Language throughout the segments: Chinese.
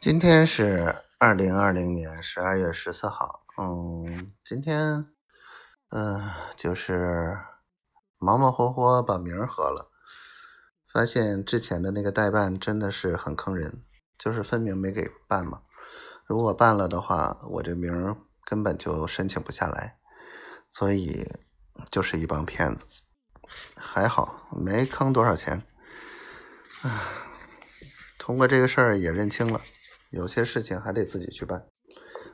今天是二零二零年十二月十四号。嗯，今天，嗯，就是忙忙活活把名儿合了，发现之前的那个代办真的是很坑人，就是分明没给办嘛。如果办了的话，我这名儿根本就申请不下来，所以就是一帮骗子。还好没坑多少钱，唉，通过这个事儿也认清了，有些事情还得自己去办，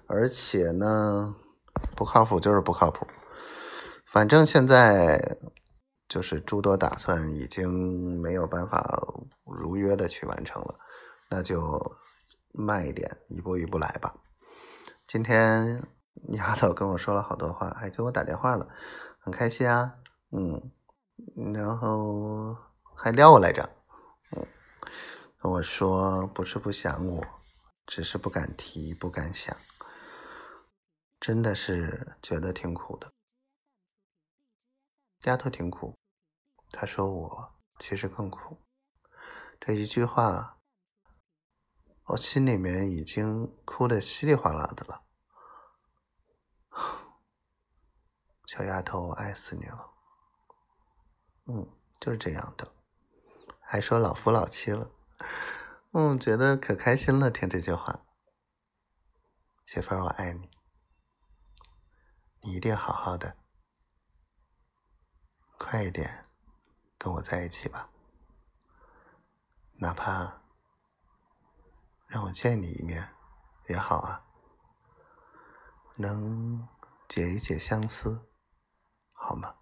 而且呢，不靠谱就是不靠谱。反正现在就是诸多打算已经没有办法如约的去完成了，那就慢一点，一步一步来吧。今天丫头跟我说了好多话，还给我打电话了，很开心啊，嗯。然后还撩我来着，嗯，跟我说不是不想我，只是不敢提，不敢想，真的是觉得挺苦的。丫头挺苦，她说我其实更苦。这一句话，我心里面已经哭得稀里哗啦的了。小丫头，我爱死你了。嗯，就是这样的，还说老夫老妻了，嗯，觉得可开心了，听这句话，媳妇儿我爱你，你一定好好的，快一点跟我在一起吧，哪怕让我见你一面也好啊，能解一解相思，好吗？